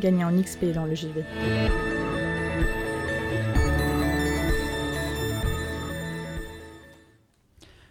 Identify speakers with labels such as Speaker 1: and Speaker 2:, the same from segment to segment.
Speaker 1: Gagnez en XP dans le JV.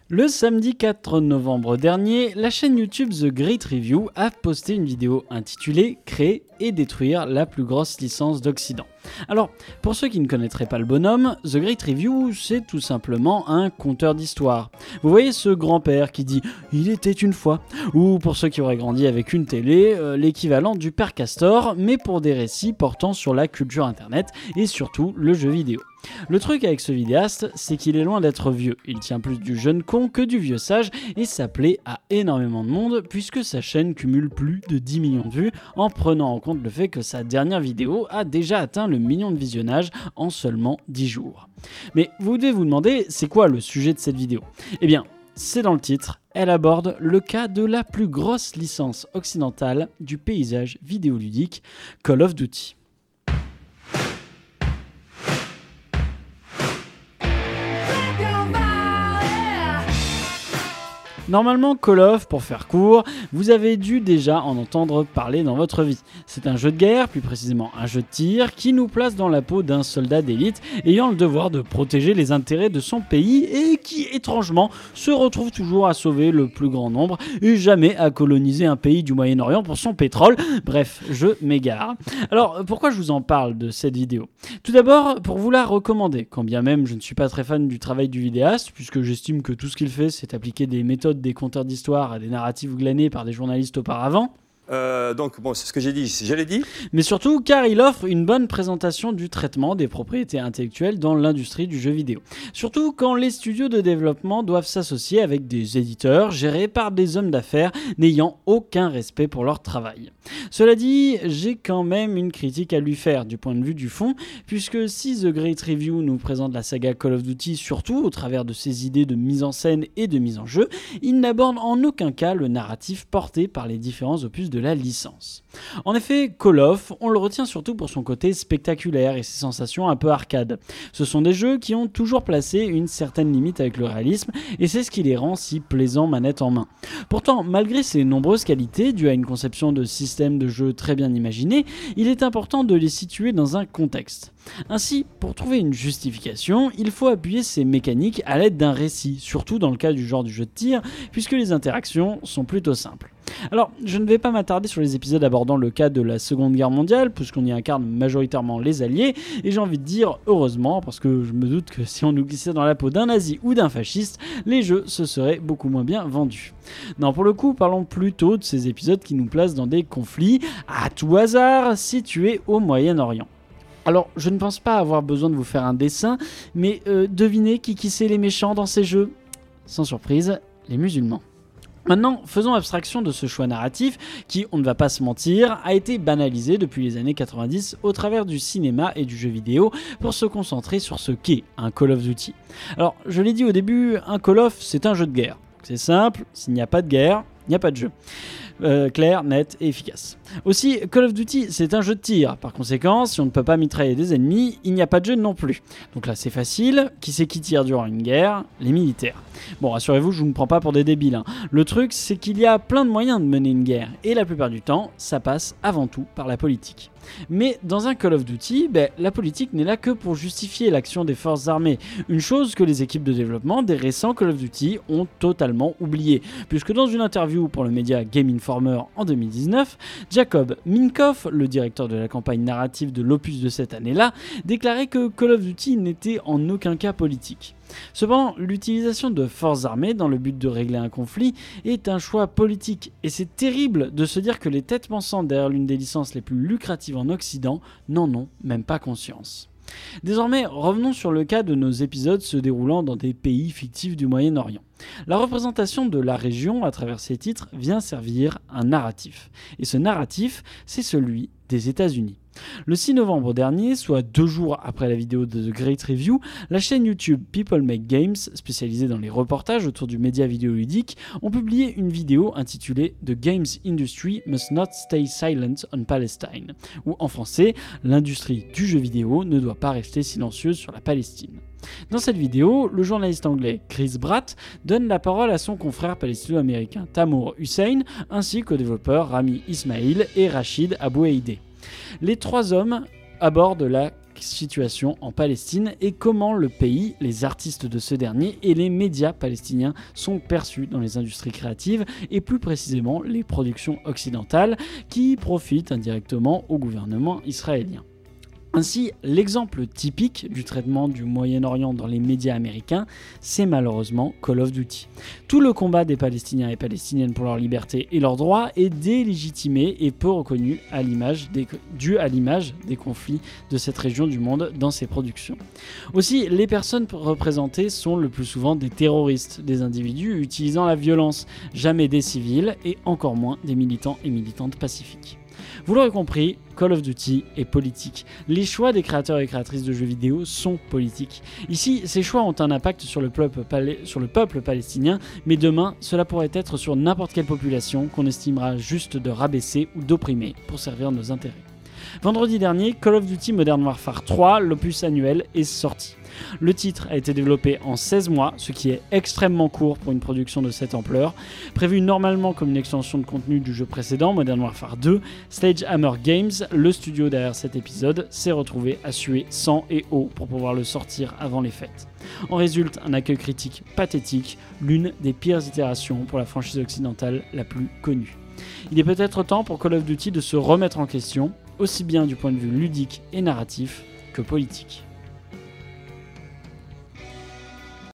Speaker 2: Le samedi 4 novembre dernier, la chaîne YouTube The Great Review a posté une vidéo intitulée Créer et détruire la plus grosse licence d'Occident. Alors, pour ceux qui ne connaîtraient pas le bonhomme, The Great Review, c'est tout simplement un conteur d'histoire. Vous voyez ce grand-père qui dit Il était une fois, ou pour ceux qui auraient grandi avec une télé, euh, l'équivalent du père Castor, mais pour des récits portant sur la culture internet et surtout le jeu vidéo. Le truc avec ce vidéaste, c'est qu'il est loin d'être vieux. Il tient plus du jeune con que du vieux sage et ça plaît à énormément de monde puisque sa chaîne cumule plus de 10 millions de vues en prenant en compte le fait que sa dernière vidéo a déjà atteint le million de visionnages en seulement 10 jours. Mais vous devez vous demander, c'est quoi le sujet de cette vidéo? Eh bien, c'est dans le titre, elle aborde le cas de la plus grosse licence occidentale du paysage vidéoludique, Call of Duty. Normalement, Call of, pour faire court, vous avez dû déjà en entendre parler dans votre vie. C'est un jeu de guerre, plus précisément un jeu de tir, qui nous place dans la peau d'un soldat d'élite ayant le devoir de protéger les intérêts de son pays et qui, étrangement, se retrouve toujours à sauver le plus grand nombre et jamais à coloniser un pays du Moyen-Orient pour son pétrole. Bref, je m'égare. Alors, pourquoi je vous en parle de cette vidéo? Tout d'abord, pour vous la recommander, quand bien même je ne suis pas très fan du travail du vidéaste, puisque j'estime que tout ce qu'il fait, c'est appliquer des méthodes des conteurs d'histoire à des narratifs glanés par des journalistes auparavant.
Speaker 3: Euh, donc, bon, c'est ce que j'ai dit, je l'ai dit.
Speaker 2: Mais surtout car il offre une bonne présentation du traitement des propriétés intellectuelles dans l'industrie du jeu vidéo. Surtout quand les studios de développement doivent s'associer avec des éditeurs gérés par des hommes d'affaires n'ayant aucun respect pour leur travail. Cela dit, j'ai quand même une critique à lui faire du point de vue du fond, puisque si The Great Review nous présente la saga Call of Duty surtout au travers de ses idées de mise en scène et de mise en jeu, il n'aborde en aucun cas le narratif porté par les différents opus de la licence. En effet, Call of, on le retient surtout pour son côté spectaculaire et ses sensations un peu arcade. Ce sont des jeux qui ont toujours placé une certaine limite avec le réalisme et c'est ce qui les rend si plaisants manette en main. Pourtant, malgré ses nombreuses qualités dues à une conception de système de jeu très bien imaginé, il est important de les situer dans un contexte. Ainsi, pour trouver une justification, il faut appuyer ces mécaniques à l'aide d'un récit, surtout dans le cas du genre du jeu de tir, puisque les interactions sont plutôt simples. Alors, je ne vais pas m'attarder sur les épisodes abordant le cas de la Seconde Guerre mondiale, puisqu'on y incarne majoritairement les Alliés, et j'ai envie de dire heureusement, parce que je me doute que si on nous glissait dans la peau d'un nazi ou d'un fasciste, les jeux se seraient beaucoup moins bien vendus. Non, pour le coup, parlons plutôt de ces épisodes qui nous placent dans des conflits, à tout hasard, situés au Moyen-Orient. Alors, je ne pense pas avoir besoin de vous faire un dessin, mais euh, devinez qui qui c'est les méchants dans ces jeux Sans surprise, les musulmans. Maintenant, faisons abstraction de ce choix narratif qui, on ne va pas se mentir, a été banalisé depuis les années 90 au travers du cinéma et du jeu vidéo pour se concentrer sur ce qu'est un Call of Duty. Alors, je l'ai dit au début, un Call of, c'est un jeu de guerre. C'est simple, s'il n'y a pas de guerre, il n'y a pas de jeu. Euh, clair, net et efficace. Aussi, Call of Duty, c'est un jeu de tir. Par conséquent, si on ne peut pas mitrailler des ennemis, il n'y a pas de jeu non plus. Donc là, c'est facile. Qui c'est qui tire durant une guerre? Les militaires. Bon, rassurez-vous, je ne vous prends pas pour des débiles. Hein. Le truc, c'est qu'il y a plein de moyens de mener une guerre. Et la plupart du temps, ça passe avant tout par la politique. Mais dans un Call of Duty, ben, la politique n'est là que pour justifier l'action des forces armées, une chose que les équipes de développement des récents Call of Duty ont totalement oublié, puisque dans une interview pour le média Game Informer en 2019, Jacob Minkoff, le directeur de la campagne narrative de l'opus de cette année-là, déclarait que Call of Duty n'était en aucun cas politique. Cependant, l'utilisation de forces armées dans le but de régler un conflit est un choix politique, et c'est terrible de se dire que les têtes pensantes derrière l'une des licences les plus lucratives en Occident n'en ont même pas conscience. Désormais, revenons sur le cas de nos épisodes se déroulant dans des pays fictifs du Moyen-Orient. La représentation de la région à travers ces titres vient servir un narratif. Et ce narratif, c'est celui des États-Unis. Le 6 novembre dernier, soit deux jours après la vidéo de The Great Review, la chaîne YouTube People Make Games, spécialisée dans les reportages autour du média vidéoludique, ont publié une vidéo intitulée The Games Industry Must Not Stay Silent on Palestine, ou en français, l'industrie du jeu vidéo ne doit pas rester silencieuse sur la Palestine. Dans cette vidéo, le journaliste anglais Chris Bratt donne la parole à son confrère palestino-américain Tamour Hussein ainsi qu'aux développeurs Rami Ismail et Rachid Abou Les trois hommes abordent la situation en Palestine et comment le pays, les artistes de ce dernier et les médias palestiniens sont perçus dans les industries créatives et plus précisément les productions occidentales qui profitent indirectement au gouvernement israélien. Ainsi, l'exemple typique du traitement du Moyen-Orient dans les médias américains, c'est malheureusement Call of Duty. Tout le combat des Palestiniens et Palestiniennes pour leur liberté et leurs droits est délégitimé et peu reconnu à l'image dû à l'image des conflits de cette région du monde dans ses productions. Aussi, les personnes représentées sont le plus souvent des terroristes, des individus utilisant la violence, jamais des civils et encore moins des militants et militantes pacifiques. Vous l'aurez compris, Call of Duty est politique. Les choix des créateurs et créatrices de jeux vidéo sont politiques. Ici, ces choix ont un impact sur le peuple, palestinien, mais demain, cela pourrait être sur n'importe quelle population qu'on estimera juste de rabaisser ou d'opprimer pour servir nos intérêts. Vendredi dernier, Call of Duty Modern Warfare 3, l'opus annuel, est sorti. Le titre a été développé en 16 mois, ce qui est extrêmement court pour une production de cette ampleur. Prévu normalement comme une extension de contenu du jeu précédent, Modern Warfare 2, Hammer Games, le studio derrière cet épisode, s'est retrouvé à suer sang et eau pour pouvoir le sortir avant les fêtes. En résulte un accueil critique pathétique, l'une des pires itérations pour la franchise occidentale la plus connue. Il est peut-être temps pour Call of Duty de se remettre en question, aussi bien du point de vue ludique et narratif que politique.